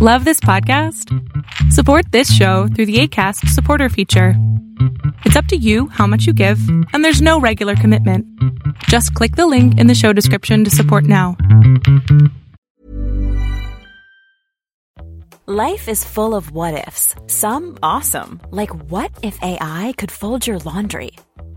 Love this podcast? Support this show through the ACAST supporter feature. It's up to you how much you give, and there's no regular commitment. Just click the link in the show description to support now. Life is full of what ifs, some awesome, like what if AI could fold your laundry?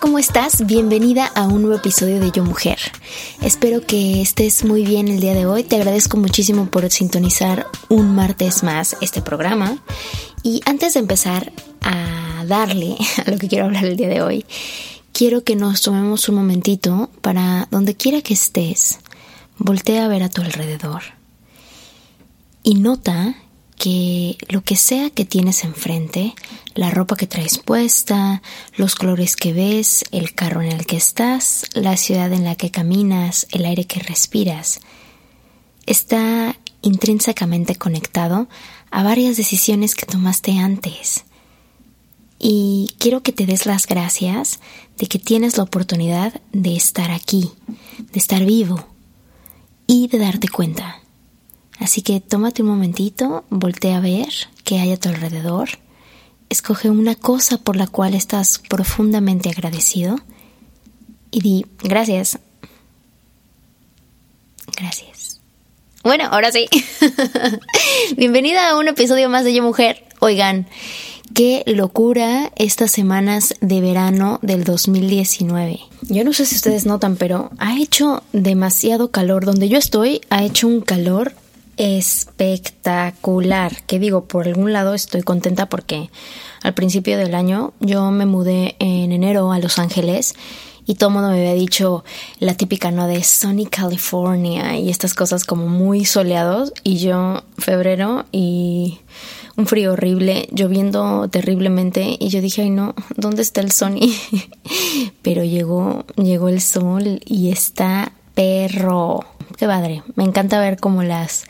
¿Cómo estás? Bienvenida a un nuevo episodio de Yo Mujer. Espero que estés muy bien el día de hoy. Te agradezco muchísimo por sintonizar un martes más este programa. Y antes de empezar a darle a lo que quiero hablar el día de hoy, quiero que nos tomemos un momentito para donde quiera que estés, voltea a ver a tu alrededor y nota que lo que sea que tienes enfrente, la ropa que traes puesta, los colores que ves, el carro en el que estás, la ciudad en la que caminas, el aire que respiras, está intrínsecamente conectado a varias decisiones que tomaste antes. Y quiero que te des las gracias de que tienes la oportunidad de estar aquí, de estar vivo y de darte cuenta. Así que tómate un momentito, voltea a ver qué hay a tu alrededor, escoge una cosa por la cual estás profundamente agradecido y di gracias. Gracias. Bueno, ahora sí. Bienvenida a un episodio más de Yo Mujer. Oigan, qué locura estas semanas de verano del 2019. Yo no sé si ustedes notan, pero ha hecho demasiado calor. Donde yo estoy, ha hecho un calor espectacular. Que digo, por algún lado estoy contenta porque al principio del año yo me mudé en enero a Los Ángeles y todo el mundo me había dicho la típica, ¿no? De Sunny California y estas cosas como muy soleados y yo febrero y un frío horrible, lloviendo terriblemente y yo dije, ay no, ¿dónde está el Sony? Pero llegó, llegó el sol y está perro qué padre. Me encanta ver como las,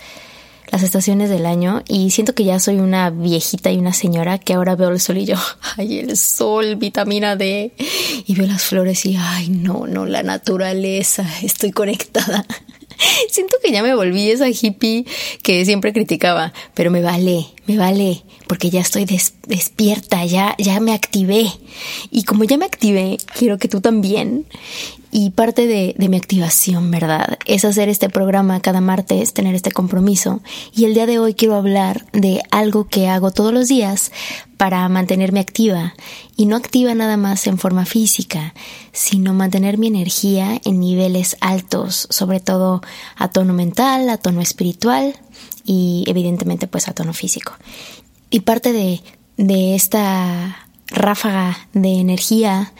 las estaciones del año y siento que ya soy una viejita y una señora que ahora veo el sol y yo, ay, el sol, vitamina D, y veo las flores y, ay, no, no, la naturaleza, estoy conectada. Siento que ya me volví esa hippie que siempre criticaba, pero me vale, me vale, porque ya estoy despierta, ya, ya me activé. Y como ya me activé, quiero que tú también. Y parte de, de, mi activación, ¿verdad? Es hacer este programa cada martes, tener este compromiso. Y el día de hoy quiero hablar de algo que hago todos los días para mantenerme activa. Y no activa nada más en forma física, sino mantener mi energía en niveles altos, sobre todo a tono mental, a tono espiritual y evidentemente pues a tono físico. Y parte de, de esta ráfaga de energía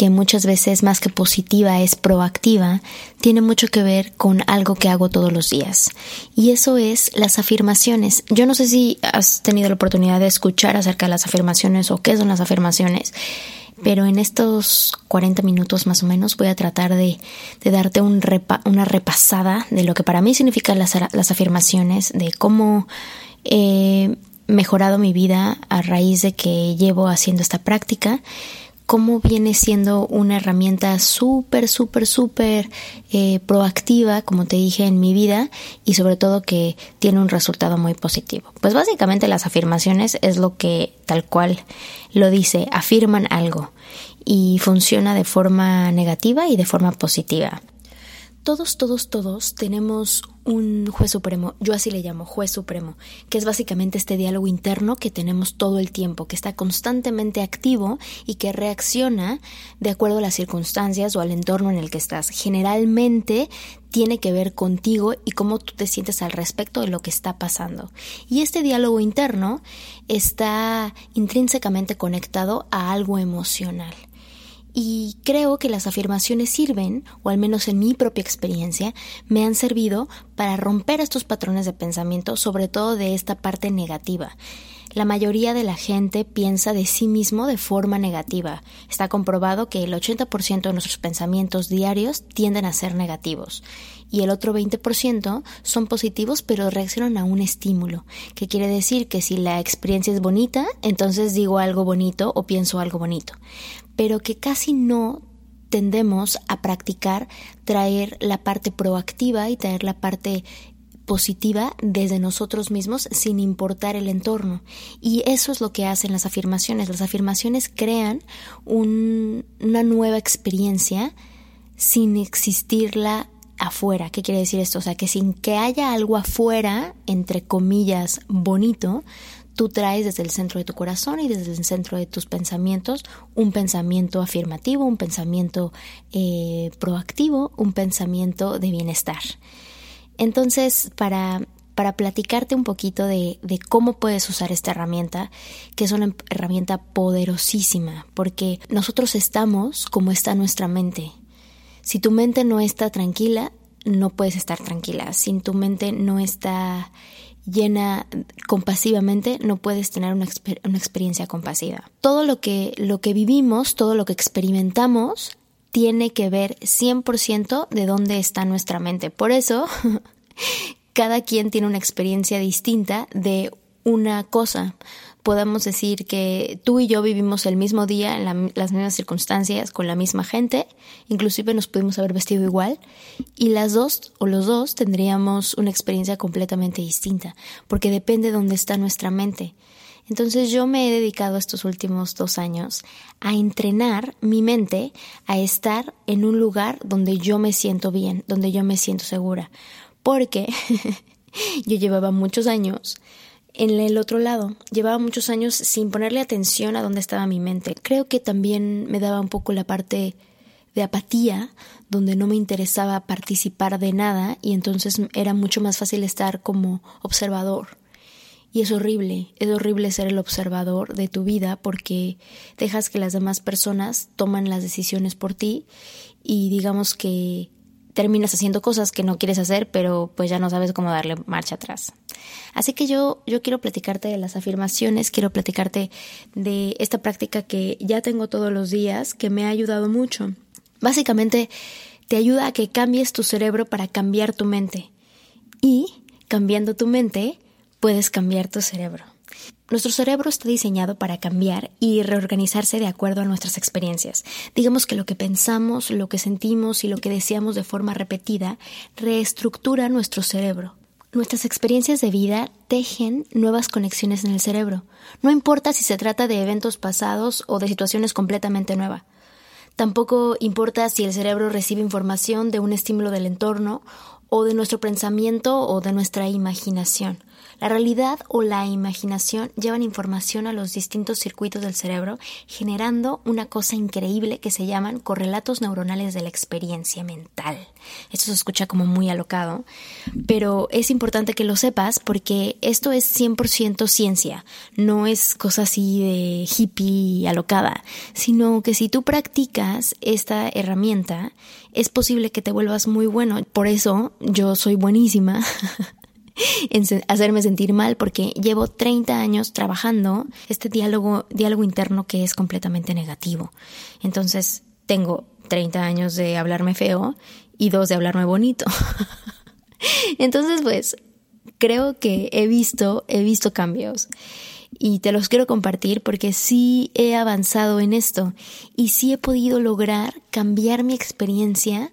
que muchas veces más que positiva es proactiva, tiene mucho que ver con algo que hago todos los días. Y eso es las afirmaciones. Yo no sé si has tenido la oportunidad de escuchar acerca de las afirmaciones o qué son las afirmaciones, pero en estos 40 minutos más o menos voy a tratar de, darte un una repasada de lo que para mí significan las, las afirmaciones, de cómo he mejorado mi vida a raíz de que llevo haciendo esta práctica cómo viene siendo una herramienta súper, súper, súper eh, proactiva, como te dije, en mi vida y sobre todo que tiene un resultado muy positivo. Pues básicamente las afirmaciones es lo que tal cual lo dice, afirman algo y funciona de forma negativa y de forma positiva. Todos, todos, todos tenemos un juez supremo, yo así le llamo juez supremo, que es básicamente este diálogo interno que tenemos todo el tiempo, que está constantemente activo y que reacciona de acuerdo a las circunstancias o al entorno en el que estás. Generalmente tiene que ver contigo y cómo tú te sientes al respecto de lo que está pasando. Y este diálogo interno está intrínsecamente conectado a algo emocional. Y creo que las afirmaciones sirven, o al menos en mi propia experiencia, me han servido para romper estos patrones de pensamiento, sobre todo de esta parte negativa. La mayoría de la gente piensa de sí mismo de forma negativa. Está comprobado que el 80% de nuestros pensamientos diarios tienden a ser negativos y el otro 20% son positivos pero reaccionan a un estímulo, que quiere decir que si la experiencia es bonita, entonces digo algo bonito o pienso algo bonito pero que casi no tendemos a practicar traer la parte proactiva y traer la parte positiva desde nosotros mismos sin importar el entorno. Y eso es lo que hacen las afirmaciones. Las afirmaciones crean una nueva experiencia sin existirla afuera. ¿Qué quiere decir esto? O sea, que sin que haya algo afuera, entre comillas, bonito, tú traes desde el centro de tu corazón y desde el centro de tus pensamientos un pensamiento afirmativo, un pensamiento eh, proactivo, un pensamiento de bienestar. Entonces, para, para platicarte un poquito de, de, cómo puedes usar esta herramienta, que es una herramienta poderosísima, porque nosotros estamos como está nuestra mente. Si tu mente no está tranquila, no puedes estar tranquila. Si tu mente no está llena compasivamente, no puedes tener una, una experiencia compasiva. Todo lo que, lo que vivimos, todo lo que experimentamos, tiene que ver 100% de dónde está nuestra mente. Por eso, cada quien tiene una experiencia distinta de una cosa podemos decir que tú y yo vivimos el mismo día, en las mismas circunstancias, con la misma gente, inclusive nos pudimos haber vestido igual, y las dos o los dos tendríamos una experiencia completamente distinta, porque depende de dónde está nuestra mente. Entonces yo me he dedicado estos últimos dos años a entrenar mi mente a estar en un lugar donde yo me siento bien, donde yo me siento segura, porque yo llevaba muchos años en el otro lado. Llevaba muchos años sin ponerle atención a dónde estaba mi mente. Creo que también me daba un poco la parte de apatía, donde no me interesaba participar de nada y entonces era mucho más fácil estar como observador. Y es horrible, es horrible ser el observador de tu vida porque dejas que las demás personas toman las decisiones por ti y digamos que terminas haciendo cosas que no quieres hacer, pero pues ya no sabes cómo darle marcha atrás. Así que yo, yo quiero platicarte de las afirmaciones, quiero platicarte de esta práctica que ya tengo todos los días, que me ha ayudado mucho. Básicamente, te ayuda a que cambies tu cerebro para cambiar tu mente. Y, cambiando tu mente, puedes cambiar tu cerebro. Nuestro cerebro está diseñado para cambiar y reorganizarse de acuerdo a nuestras experiencias. Digamos que lo que pensamos, lo que sentimos y lo que deseamos de forma repetida reestructura nuestro cerebro. Nuestras experiencias de vida tejen nuevas conexiones en el cerebro. No importa si se trata de eventos pasados o de situaciones completamente nuevas. Tampoco importa si el cerebro recibe información de un estímulo del entorno o de nuestro pensamiento o de nuestra imaginación. La realidad o la imaginación llevan información a los distintos circuitos del cerebro, generando una cosa increíble que se llaman correlatos neuronales de la experiencia mental. Esto se escucha como muy alocado, pero es importante que lo sepas porque esto es 100% ciencia, no es cosa así de hippie alocada, sino que si tú practicas esta herramienta, es posible que te vuelvas muy bueno. Por eso yo soy buenísima hacerme sentir mal porque llevo 30 años trabajando este diálogo, diálogo interno que es completamente negativo. Entonces tengo 30 años de hablarme feo y dos de hablarme bonito. Entonces pues creo que he visto, he visto cambios y te los quiero compartir porque sí he avanzado en esto y sí he podido lograr cambiar mi experiencia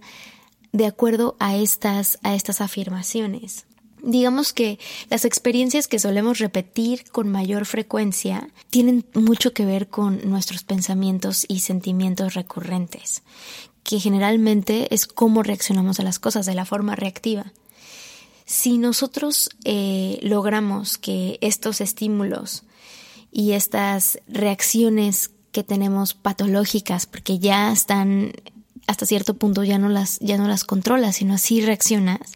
de acuerdo a estas, a estas afirmaciones. Digamos que las experiencias que solemos repetir con mayor frecuencia tienen mucho que ver con nuestros pensamientos y sentimientos recurrentes que generalmente es cómo reaccionamos a las cosas, de la forma reactiva. Si nosotros eh, logramos que estos estímulos y estas reacciones que tenemos patológicas, porque ya están hasta cierto punto ya no las, ya no las controlas, sino así reaccionas,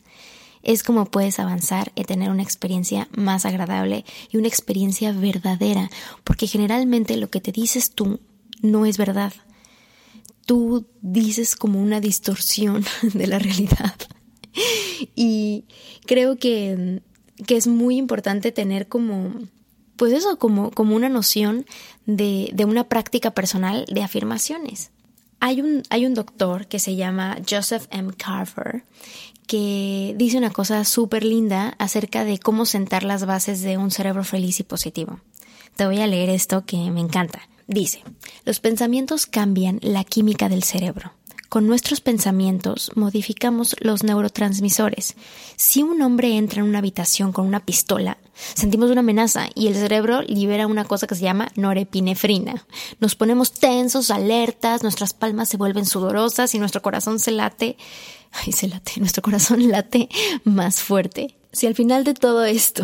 es como puedes avanzar y tener una experiencia más agradable y una experiencia verdadera, porque generalmente lo que te dices tú no es verdad. Tú dices como una distorsión de la realidad. Y creo que, que es muy importante tener como, pues eso, como, como una noción de, de una práctica personal de afirmaciones. Hay un, hay un doctor que se llama Joseph M. Carver que dice una cosa súper linda acerca de cómo sentar las bases de un cerebro feliz y positivo. Te voy a leer esto que me encanta. Dice, los pensamientos cambian la química del cerebro. Con nuestros pensamientos modificamos los neurotransmisores. Si un hombre entra en una habitación con una pistola, sentimos una amenaza y el cerebro libera una cosa que se llama norepinefrina. Nos ponemos tensos, alertas, nuestras palmas se vuelven sudorosas y nuestro corazón se late. Ay, se late, nuestro corazón late más fuerte. Si al final de todo esto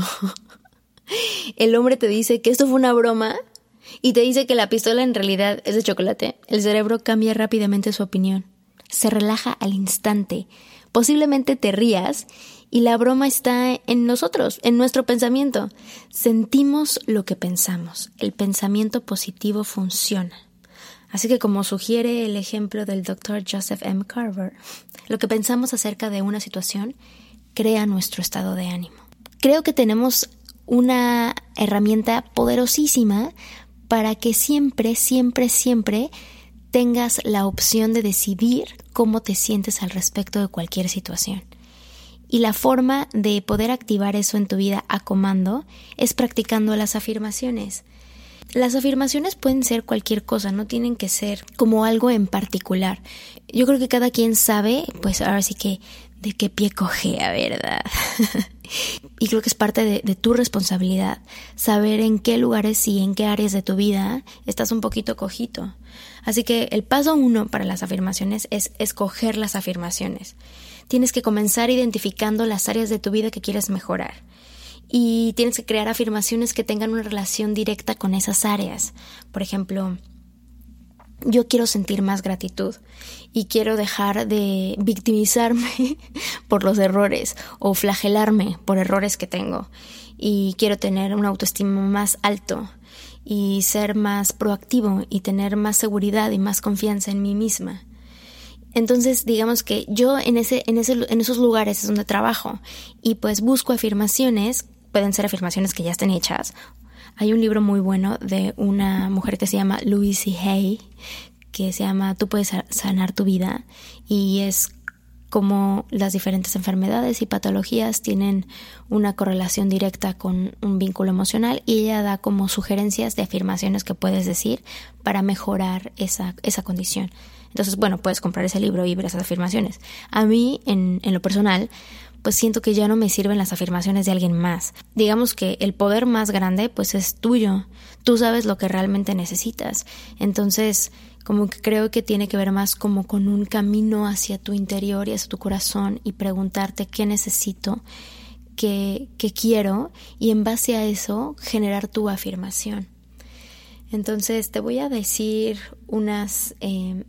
el hombre te dice que esto fue una broma, y te dice que la pistola en realidad es de chocolate, el cerebro cambia rápidamente su opinión se relaja al instante. Posiblemente te rías y la broma está en nosotros, en nuestro pensamiento. Sentimos lo que pensamos. El pensamiento positivo funciona. Así que como sugiere el ejemplo del Dr. Joseph M. Carver, lo que pensamos acerca de una situación crea nuestro estado de ánimo. Creo que tenemos una herramienta poderosísima para que siempre, siempre, siempre tengas la opción de decidir cómo te sientes al respecto de cualquier situación. Y la forma de poder activar eso en tu vida a comando es practicando las afirmaciones. Las afirmaciones pueden ser cualquier cosa, no tienen que ser como algo en particular. Yo creo que cada quien sabe, pues ahora sí que de qué pie cojea, ¿verdad? y creo que es parte de, de, tu responsabilidad saber en qué lugares y en qué áreas de tu vida estás un poquito cojito. Así que el paso uno para las afirmaciones es escoger las afirmaciones. Tienes que comenzar identificando las áreas de tu vida que quieres mejorar. Y tienes que crear afirmaciones que tengan una relación directa con esas áreas. Por ejemplo, yo quiero sentir más gratitud y quiero dejar de victimizarme por los errores o flagelarme por errores que tengo y quiero tener un autoestima más alto y ser más proactivo y tener más seguridad y más confianza en mí misma. Entonces, digamos que yo en, ese, en, ese, en esos lugares es donde trabajo y pues busco afirmaciones, pueden ser afirmaciones que ya estén hechas. Hay un libro muy bueno de una mujer que se llama Louise Hay, que se llama Tú puedes sanar tu vida y es como las diferentes enfermedades y patologías tienen una correlación directa con un vínculo emocional y ella da como sugerencias de afirmaciones que puedes decir para mejorar esa, esa condición. Entonces, bueno, puedes comprar ese libro y ver esas afirmaciones. A mí, en, en lo personal, pues siento que ya no me sirven las afirmaciones de alguien más. Digamos que el poder más grande, pues es tuyo. Tú sabes lo que realmente necesitas. Entonces, como que creo que tiene que ver más como con un camino hacia tu interior y hacia tu corazón y preguntarte qué necesito, qué, qué quiero y en base a eso generar tu afirmación. Entonces te voy a decir unas eh,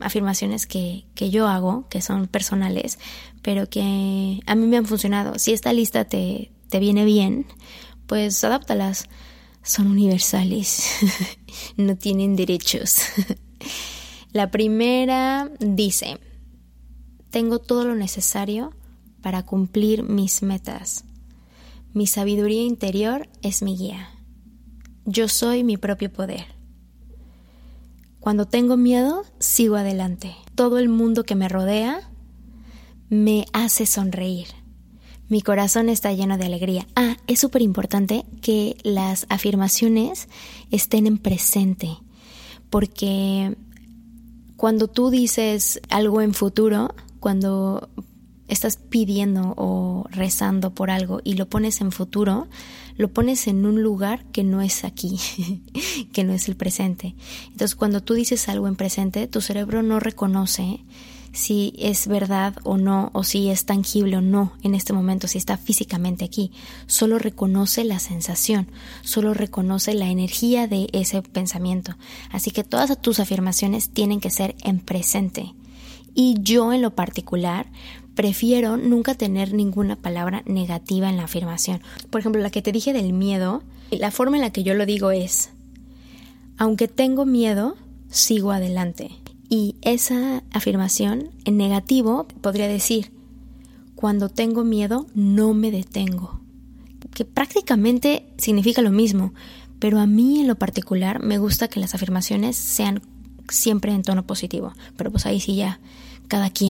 afirmaciones que, que, yo hago, que son personales, pero que a mí me han funcionado. Si esta lista te, te viene bien, pues adáptalas son universales, no tienen derechos. La primera dice, tengo todo lo necesario para cumplir mis metas. Mi sabiduría interior es mi guía. Yo soy mi propio poder. Cuando tengo miedo, sigo adelante. Todo el mundo que me rodea me hace sonreír. Mi corazón está lleno de alegría. Ah, es súper importante que las afirmaciones estén en presente, porque cuando tú dices algo en futuro, cuando estás pidiendo o rezando por algo y lo pones en futuro, lo pones en un lugar que no es aquí, que no es el presente. Entonces, cuando tú dices algo en presente, tu cerebro no reconoce si es verdad o no, o si es tangible o no en este momento, si está físicamente aquí. Solo reconoce la sensación, solo reconoce la energía de ese pensamiento. Así que todas tus afirmaciones tienen que ser en presente. Y yo en lo particular prefiero nunca tener ninguna palabra negativa en la afirmación. Por ejemplo, la que te dije del miedo, la forma en la que yo lo digo es, aunque tengo miedo, sigo adelante. Y esa afirmación en negativo podría decir, cuando tengo miedo no me detengo, que prácticamente significa lo mismo, pero a mí en lo particular me gusta que las afirmaciones sean siempre en tono positivo, pero pues ahí sí ya cada quien.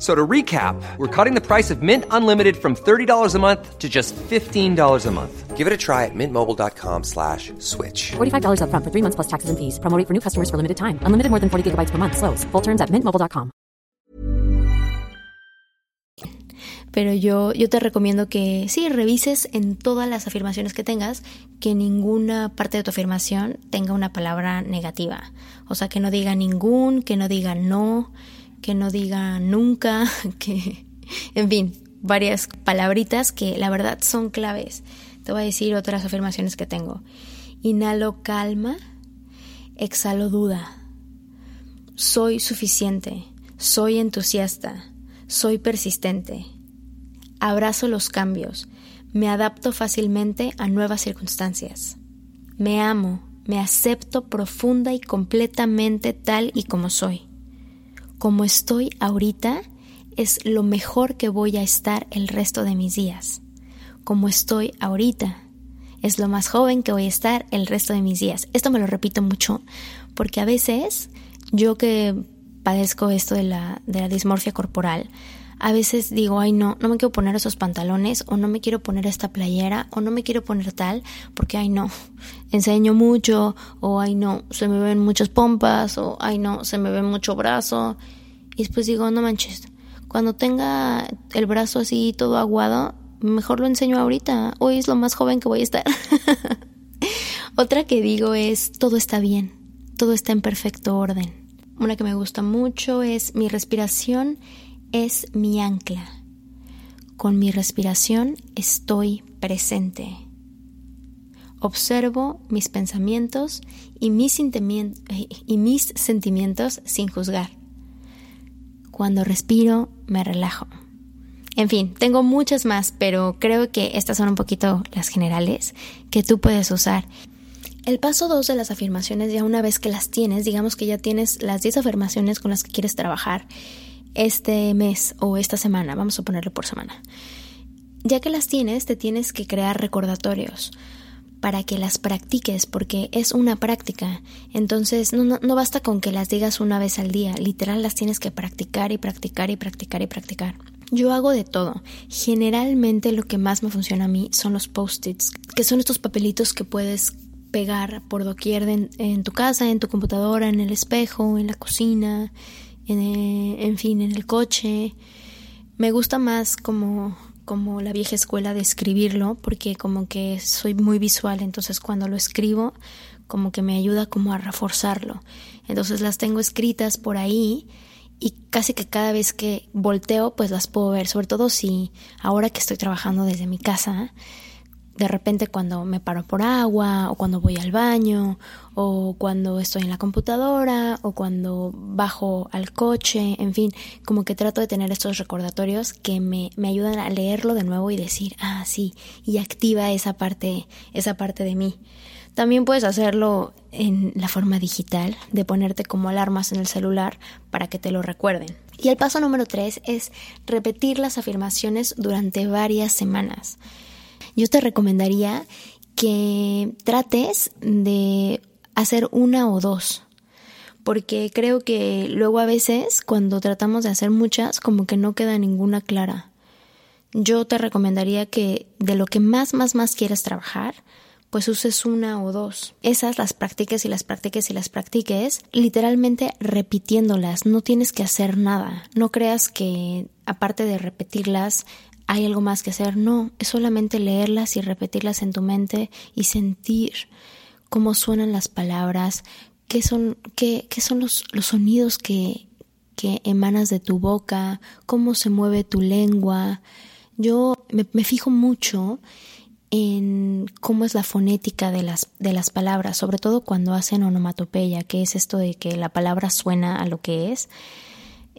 So to recap, we're cutting the price of Mint Unlimited from $30 a month to just $15 a month. Give it a try at mintmobile.com slash switch. $45 up front for three months plus taxes and fees. Promoting for new customers for limited time. Unlimited more than 40 gigabytes per month. Slows. Full terms at mintmobile.com. Pero yo, yo te recomiendo que sí, revises en todas las afirmaciones que tengas que ninguna parte de tu afirmación tenga una palabra negativa. O sea, que no diga ningún, que no diga no, que no diga nunca, que, en fin, varias palabritas que la verdad son claves. Te voy a decir otras afirmaciones que tengo. Inhalo calma, exhalo duda. Soy suficiente, soy entusiasta, soy persistente. Abrazo los cambios, me adapto fácilmente a nuevas circunstancias. Me amo, me acepto profunda y completamente tal y como soy como estoy ahorita es lo mejor que voy a estar el resto de mis días. Como estoy ahorita es lo más joven que voy a estar el resto de mis días. Esto me lo repito mucho porque a veces yo que padezco esto de la, de la dismorfia corporal, a veces digo, ay no, no me quiero poner esos pantalones o no me quiero poner esta playera o no me quiero poner tal porque ay no, enseño mucho o ay no, se me ven muchas pompas o ay no, se me ve mucho brazo y después digo, no manches, cuando tenga el brazo así todo aguado, mejor lo enseño ahorita, hoy es lo más joven que voy a estar. Otra que digo es, todo está bien, todo está en perfecto orden. Una que me gusta mucho es mi respiración es mi ancla. Con mi respiración estoy presente. Observo mis pensamientos y mis, sentimientos sin juzgar. Cuando respiro, me relajo. En fin, tengo muchas más, pero creo que estas son un poquito las generales que tú puedes usar. El paso 2 de las afirmaciones, ya una vez que las tienes, digamos que ya tienes las 10 afirmaciones con las que quieres trabajar, este mes o esta semana, vamos a ponerlo por semana. Ya que las tienes, te tienes que crear recordatorios para que las practiques, porque es una práctica. Entonces, no, no, basta con que las digas una vez al día, literal las tienes que practicar y practicar y practicar y practicar. Yo hago de todo. Generalmente lo que más me funciona a mí son los post-its, que son estos papelitos que puedes pegar por doquier en tu casa, en tu computadora, en el espejo, en la cocina, en, en fin, en el coche. Me gusta más como, como la vieja escuela de escribirlo, porque como que soy muy visual, entonces cuando lo escribo, como que me ayuda como a reforzarlo. Entonces las tengo escritas por ahí y casi que cada vez que volteo, pues las puedo ver, sobre todo si ahora que estoy trabajando desde mi casa, de repente cuando me paro por agua o cuando voy al baño o cuando estoy en la computadora o cuando bajo al coche, en fin, como que trato de tener estos recordatorios que me, me ayudan a leerlo de nuevo y decir, ah, sí, y activa esa parte, esa parte de mí. También puedes hacerlo en la forma digital, de ponerte como alarmas en el celular para que te lo recuerden. Y el paso número tres es repetir las afirmaciones durante varias semanas yo te recomendaría que trates de hacer una o dos, porque creo que luego a veces cuando tratamos de hacer muchas, como que no queda ninguna clara. yo te recomendaría que de lo que más, más, más quieras trabajar, pues uses una o dos. Esas las practiques y las practiques y las practiques, literalmente repitiéndolas. No tienes que hacer nada. No creas que aparte de repetirlas hay algo más que hacer. No, es solamente leerlas y repetirlas en tu mente y sentir cómo suenan las palabras, qué son, qué, qué son los, los sonidos que, que emanas de tu boca, cómo se mueve tu lengua. Yo me, me fijo mucho en cómo es la fonética de las, de las palabras, sobre todo cuando hacen onomatopeya, que es esto de que la palabra suena a lo que es.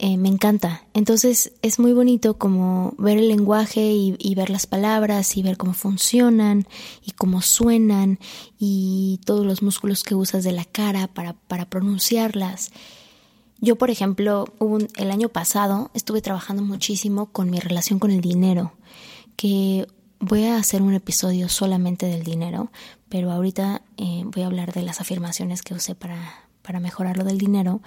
Eh, me encanta. Entonces es muy bonito como ver el lenguaje y, y, ver las palabras y ver cómo funcionan y cómo suenan y todos los músculos que usas de la cara para, para pronunciarlas. Yo, por ejemplo, un, el año pasado estuve trabajando muchísimo con mi relación con el dinero, que Voy a hacer un episodio solamente del dinero, pero ahorita eh, voy a hablar de las afirmaciones que usé para, para mejorar lo del dinero,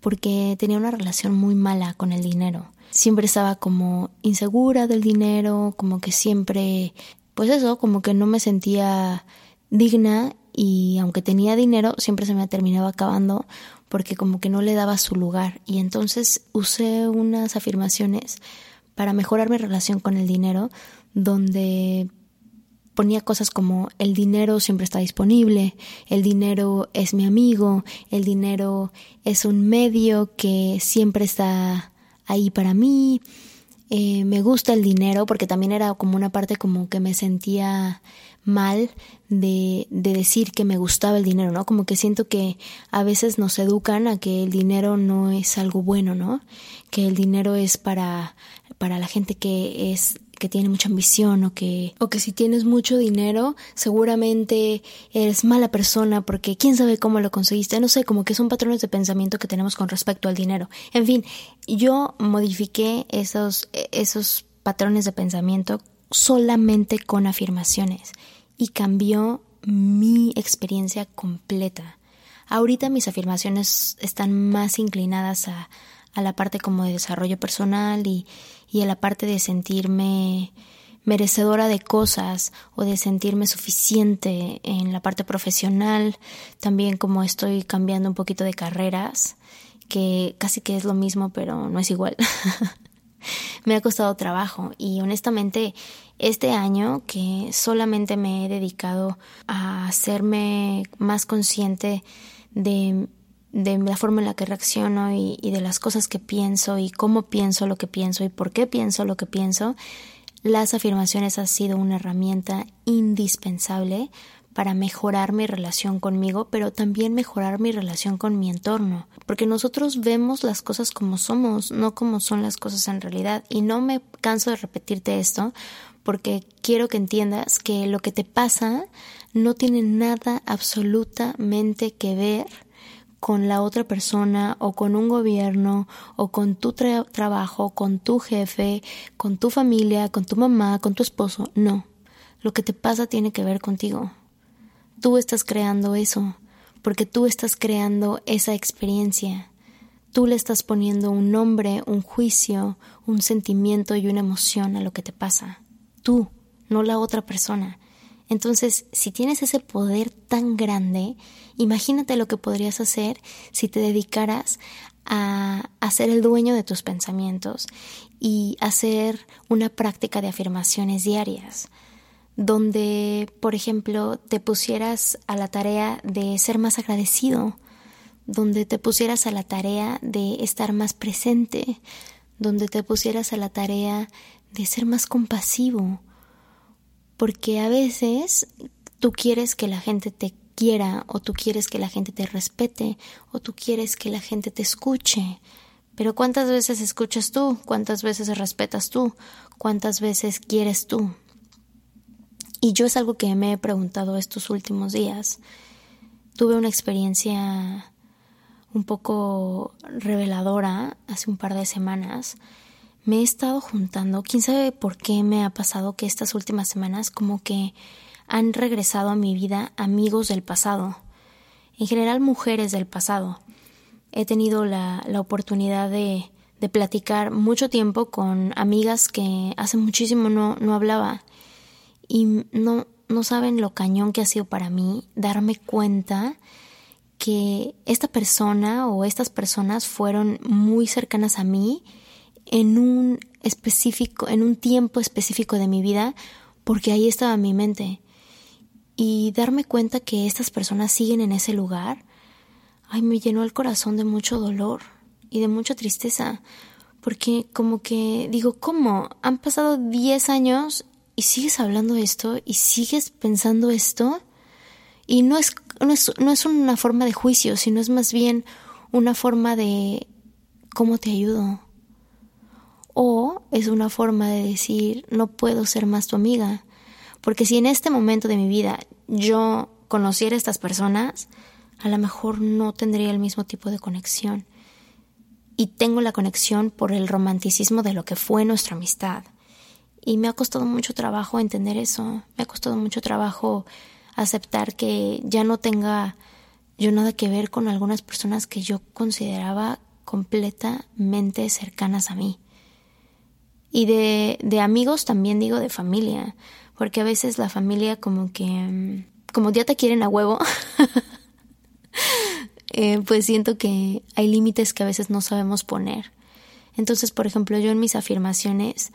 porque tenía una relación muy mala con el dinero. Siempre estaba como insegura del dinero, como que siempre, pues eso, como que no me sentía digna y aunque tenía dinero, siempre se me terminaba acabando porque como que no le daba su lugar. Y entonces usé unas afirmaciones para mejorar mi relación con el dinero, donde ponía cosas como el dinero siempre está disponible, el dinero es mi amigo, el dinero es un medio que siempre está ahí para mí, eh, me gusta el dinero porque también era como una parte como que me sentía mal de, de, decir que me gustaba el dinero, ¿no? Como que siento que a veces nos educan a que el dinero no es algo bueno, ¿no? Que el dinero es para, para la gente que es que tiene mucha ambición o que o que si tienes mucho dinero seguramente eres mala persona porque quién sabe cómo lo conseguiste no sé como que son patrones de pensamiento que tenemos con respecto al dinero en fin yo modifiqué esos esos patrones de pensamiento solamente con afirmaciones y cambió mi experiencia completa. Ahorita mis afirmaciones están más inclinadas a, a la parte como de desarrollo personal y, y a la parte de sentirme merecedora de cosas o de sentirme suficiente en la parte profesional, también como estoy cambiando un poquito de carreras, que casi que es lo mismo, pero no es igual. me ha costado trabajo y honestamente este año que solamente me he dedicado a hacerme más consciente de, de la forma en la que reacciono y, y de las cosas que pienso y cómo pienso lo que pienso y por qué pienso lo que pienso, las afirmaciones han sido una herramienta indispensable para mejorar mi relación conmigo, pero también mejorar mi relación con mi entorno, porque nosotros vemos las cosas como somos, no como son las cosas en realidad. Y no me canso de repetirte esto, porque quiero que entiendas que lo que te pasa no tiene nada absolutamente que ver con la otra persona o con un gobierno o con tu trabajo, con tu jefe, con tu familia, con tu mamá, con tu esposo. No, lo que te pasa tiene que ver contigo. Tú estás creando eso, porque tú estás creando esa experiencia. Tú le estás poniendo un nombre, un juicio, un sentimiento y una emoción a lo que te pasa. Tú, no la otra persona. Entonces, si tienes ese poder tan grande, imagínate lo que podrías hacer si te dedicaras a, a ser el dueño de tus pensamientos y hacer una práctica de afirmaciones diarias donde, por ejemplo, te pusieras a la tarea de ser más agradecido, donde te pusieras a la tarea de estar más presente, donde te pusieras a la tarea de ser más compasivo, porque a veces tú quieres que la gente te quiera o tú quieres que la gente te respete o tú quieres que la gente te escuche. Pero ¿cuántas veces escuchas tú? ¿Cuántas veces respetas tú? ¿Cuántas veces quieres tú? Y yo es algo que me he preguntado estos últimos días. Tuve una experiencia un poco reveladora hace un par de semanas. Me he estado juntando, quién sabe por qué me ha pasado que estas últimas semanas como que han regresado a mi vida amigos del pasado, en general mujeres del pasado. He tenido la, la oportunidad de, de platicar mucho tiempo con amigas que hace muchísimo no, no hablaba. Y no, no saben lo cañón que ha sido para mí darme cuenta que esta persona o estas personas fueron muy cercanas a mí en un específico, en un tiempo específico de mi vida, porque ahí estaba mi mente. Y darme cuenta que estas personas siguen en ese lugar, ay, me llenó el corazón de mucho dolor y de mucha tristeza, porque como que digo, ¿cómo? Han pasado 10 años y sigues hablando de esto y sigues pensando esto. Y no es, no es, no es una forma de juicio, sino es más bien una forma de cómo te ayudo. Es una forma de decir, no puedo ser más tu amiga. Porque si en este momento de mi vida yo conociera a estas personas, a lo mejor no tendría el mismo tipo de conexión y tengo la conexión por el romanticismo de lo que fue nuestra amistad. Y me ha costado mucho trabajo entender eso, me ha costado mucho trabajo aceptar que ya no tenga yo nada que ver con algunas personas que yo consideraba completamente cercanas a mí. Y de, de amigos también digo de familia, porque a veces la familia como que, mm, como ya te quieren a huevo, Eh, pues siento que hay límites que a veces no sabemos poner. Entonces, por ejemplo, yo en mis afirmaciones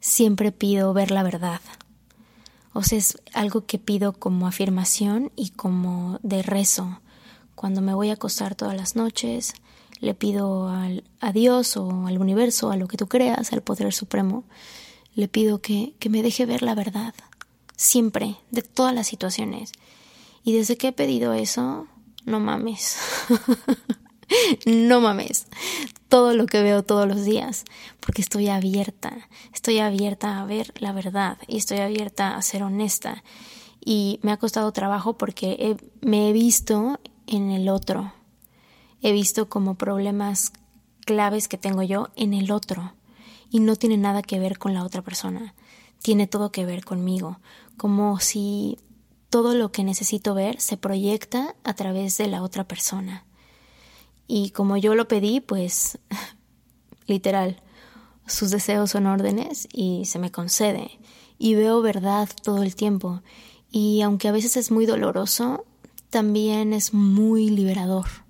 siempre pido ver la verdad. O sea, es algo que pido como afirmación y como de rezo. Cuando me voy a acostar todas las noches, le pido al, a Dios o al universo, a lo que tú creas, al poder supremo, le pido que, que me deje ver la verdad. Siempre, de todas las situaciones. Y desde que he pedido eso, no mames. no mames. Todo lo que veo todos los días, porque estoy abierta, estoy abierta a ver la verdad y estoy abierta a ser honesta. Y me ha costado trabajo porque me he visto en el otro. He visto como problemas claves que tengo yo en el otro. Y no tiene nada que ver con la otra persona. Tiene todo que ver conmigo. Como si todo lo que necesito ver se proyecta a través de la otra persona. Y como yo lo pedí, pues literal, sus deseos son órdenes y se me concede. Y veo verdad todo el tiempo. Y aunque a veces es muy doloroso, también es muy liberador.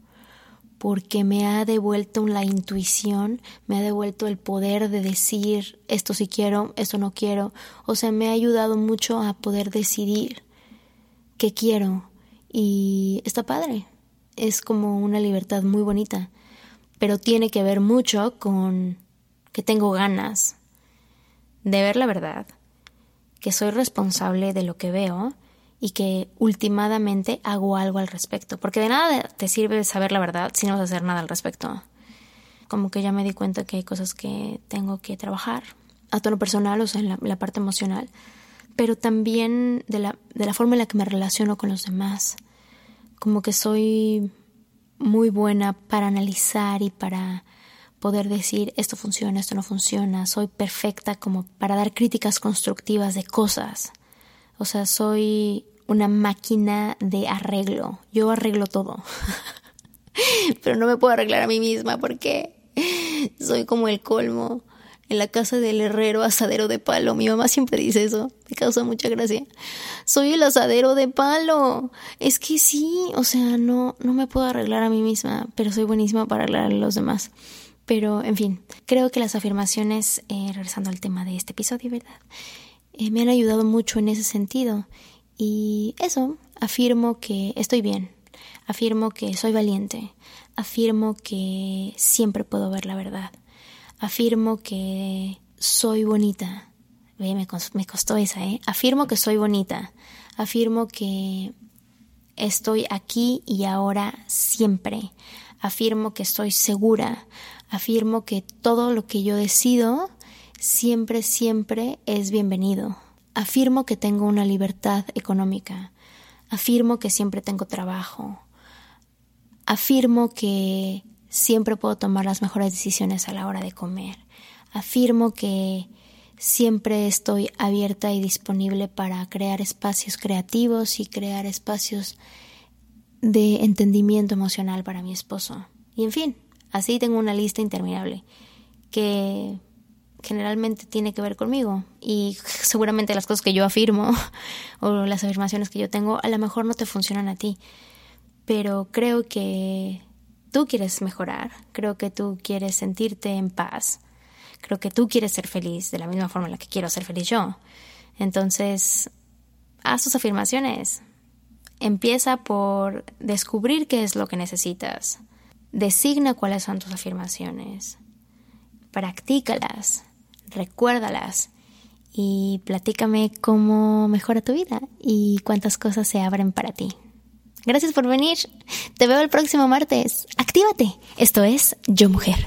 Porque me ha devuelto la intuición, me ha devuelto el poder de decir esto sí quiero, esto no quiero. O sea, me ha ayudado mucho a poder decidir qué quiero y está padre. Es como una libertad muy bonita, pero tiene que ver mucho con que tengo ganas de ver la verdad, que soy responsable de lo que veo y que últimamente hago algo al respecto, porque de nada te sirve saber la verdad si no vas a hacer nada al respecto. Como que ya me di cuenta que hay cosas que tengo que trabajar a tono personal, o sea, en la parte emocional, pero también de la, de la forma en la que me relaciono con los demás. Como que soy muy buena para analizar y para poder decir esto funciona, esto no funciona. Soy perfecta como para dar críticas constructivas de cosas. O sea, soy una máquina de arreglo. Yo arreglo todo. Pero no me puedo arreglar a mí misma porque soy como el colmo en la casa del herrero asadero de palo. Mi mamá siempre dice eso, me causa mucha gracia. Soy el asadero de palo. Es que sí, o sea, no, no me puedo arreglar a mí misma, pero soy buenísima para arreglar a los demás. Pero, en fin, creo que las afirmaciones, eh, regresando al tema de este episodio, ¿verdad? Eh, me han ayudado mucho en ese sentido. Y eso, afirmo que estoy bien, afirmo que soy valiente, afirmo que siempre puedo ver la verdad Afirmo que soy bonita. Me, me costó esa, ¿eh? Afirmo que soy bonita. Afirmo que estoy aquí y ahora siempre. Afirmo que estoy segura. Afirmo que todo lo que yo decido siempre, siempre es bienvenido. Afirmo que tengo una libertad económica. Afirmo que siempre tengo trabajo. Afirmo que siempre puedo tomar las mejores decisiones a la hora de comer. Afirmo que siempre estoy abierta y disponible para crear espacios creativos y crear espacios de entendimiento emocional para mi esposo. Y en fin, así tengo una lista interminable. que generalmente tiene que ver conmigo y seguramente las cosas que yo afirmo o las afirmaciones que yo tengo a lo mejor no te funcionan a ti, pero creo que tú quieres mejorar, creo que tú quieres sentirte en paz, creo que tú quieres ser feliz de la misma forma en la que quiero ser feliz yo. Entonces, haz tus afirmaciones. Empieza por descubrir qué es lo que necesitas. Designa cuáles son tus afirmaciones. Practícalas recuérdalas y platícame cómo mejora tu vida y cuántas cosas se abren para ti. Gracias por venir. Te veo el próximo martes. Actívate. Esto es Yo Mujer.